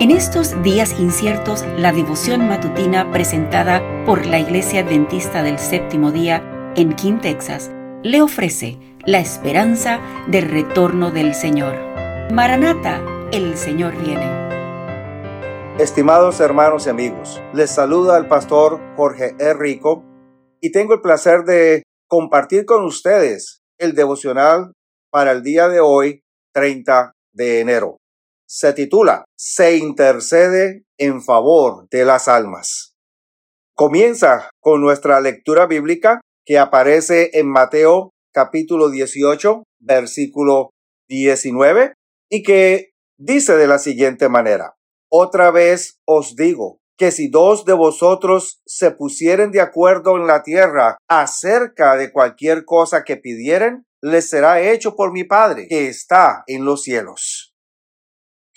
En estos días inciertos, la devoción matutina presentada por la Iglesia Adventista del Séptimo Día en King, Texas, le ofrece la esperanza del retorno del Señor. Maranata, el Señor viene. Estimados hermanos y amigos, les saluda el pastor Jorge E. Rico y tengo el placer de compartir con ustedes el devocional para el día de hoy, 30 de enero se titula Se intercede en favor de las almas. Comienza con nuestra lectura bíblica que aparece en Mateo capítulo 18, versículo 19, y que dice de la siguiente manera, Otra vez os digo que si dos de vosotros se pusieren de acuerdo en la tierra acerca de cualquier cosa que pidieren, les será hecho por mi Padre que está en los cielos.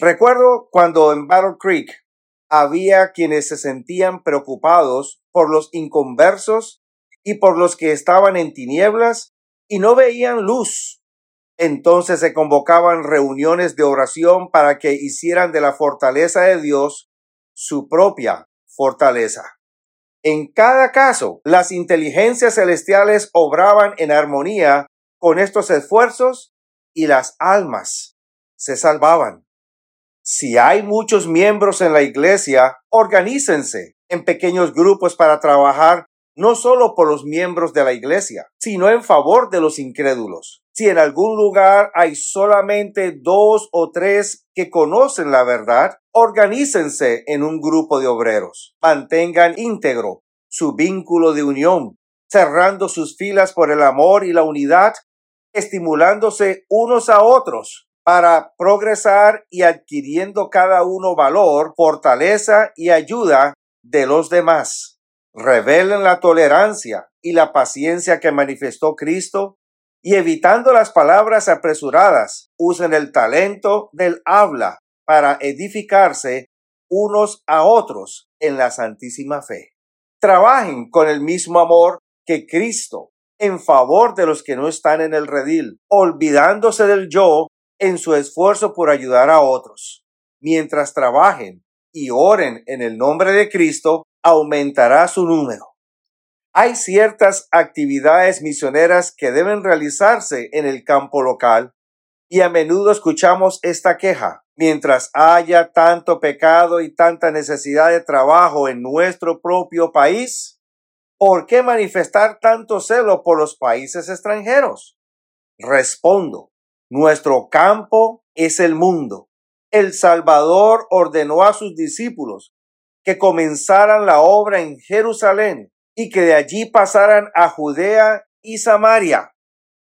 Recuerdo cuando en Battle Creek había quienes se sentían preocupados por los inconversos y por los que estaban en tinieblas y no veían luz. Entonces se convocaban reuniones de oración para que hicieran de la fortaleza de Dios su propia fortaleza. En cada caso, las inteligencias celestiales obraban en armonía con estos esfuerzos y las almas se salvaban. Si hay muchos miembros en la iglesia, organícense en pequeños grupos para trabajar no solo por los miembros de la iglesia, sino en favor de los incrédulos. Si en algún lugar hay solamente dos o tres que conocen la verdad, organícense en un grupo de obreros. Mantengan íntegro su vínculo de unión, cerrando sus filas por el amor y la unidad, estimulándose unos a otros para progresar y adquiriendo cada uno valor, fortaleza y ayuda de los demás. Revelen la tolerancia y la paciencia que manifestó Cristo y evitando las palabras apresuradas, usen el talento del habla para edificarse unos a otros en la santísima fe. Trabajen con el mismo amor que Cristo en favor de los que no están en el redil, olvidándose del yo en su esfuerzo por ayudar a otros. Mientras trabajen y oren en el nombre de Cristo, aumentará su número. Hay ciertas actividades misioneras que deben realizarse en el campo local y a menudo escuchamos esta queja. Mientras haya tanto pecado y tanta necesidad de trabajo en nuestro propio país, ¿por qué manifestar tanto celo por los países extranjeros? Respondo, nuestro campo es el mundo. El Salvador ordenó a sus discípulos que comenzaran la obra en Jerusalén y que de allí pasaran a Judea y Samaria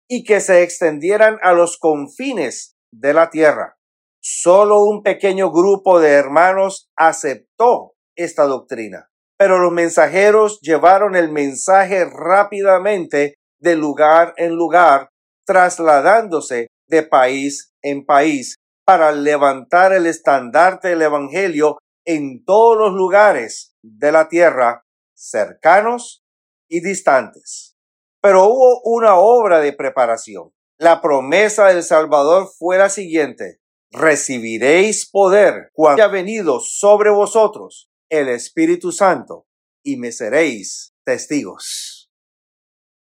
y que se extendieran a los confines de la tierra. Solo un pequeño grupo de hermanos aceptó esta doctrina, pero los mensajeros llevaron el mensaje rápidamente de lugar en lugar, trasladándose de país en país para levantar el estandarte del Evangelio en todos los lugares de la tierra, cercanos y distantes. Pero hubo una obra de preparación. La promesa del Salvador fue la siguiente. Recibiréis poder cuando haya venido sobre vosotros el Espíritu Santo y me seréis testigos.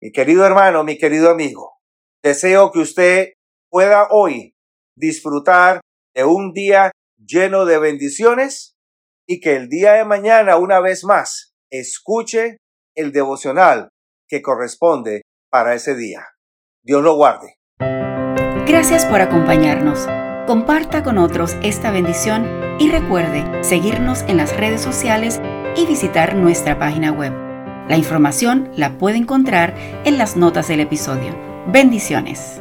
Mi querido hermano, mi querido amigo, deseo que usted pueda hoy disfrutar de un día lleno de bendiciones y que el día de mañana una vez más escuche el devocional que corresponde para ese día. Dios lo guarde. Gracias por acompañarnos. Comparta con otros esta bendición y recuerde seguirnos en las redes sociales y visitar nuestra página web. La información la puede encontrar en las notas del episodio. Bendiciones.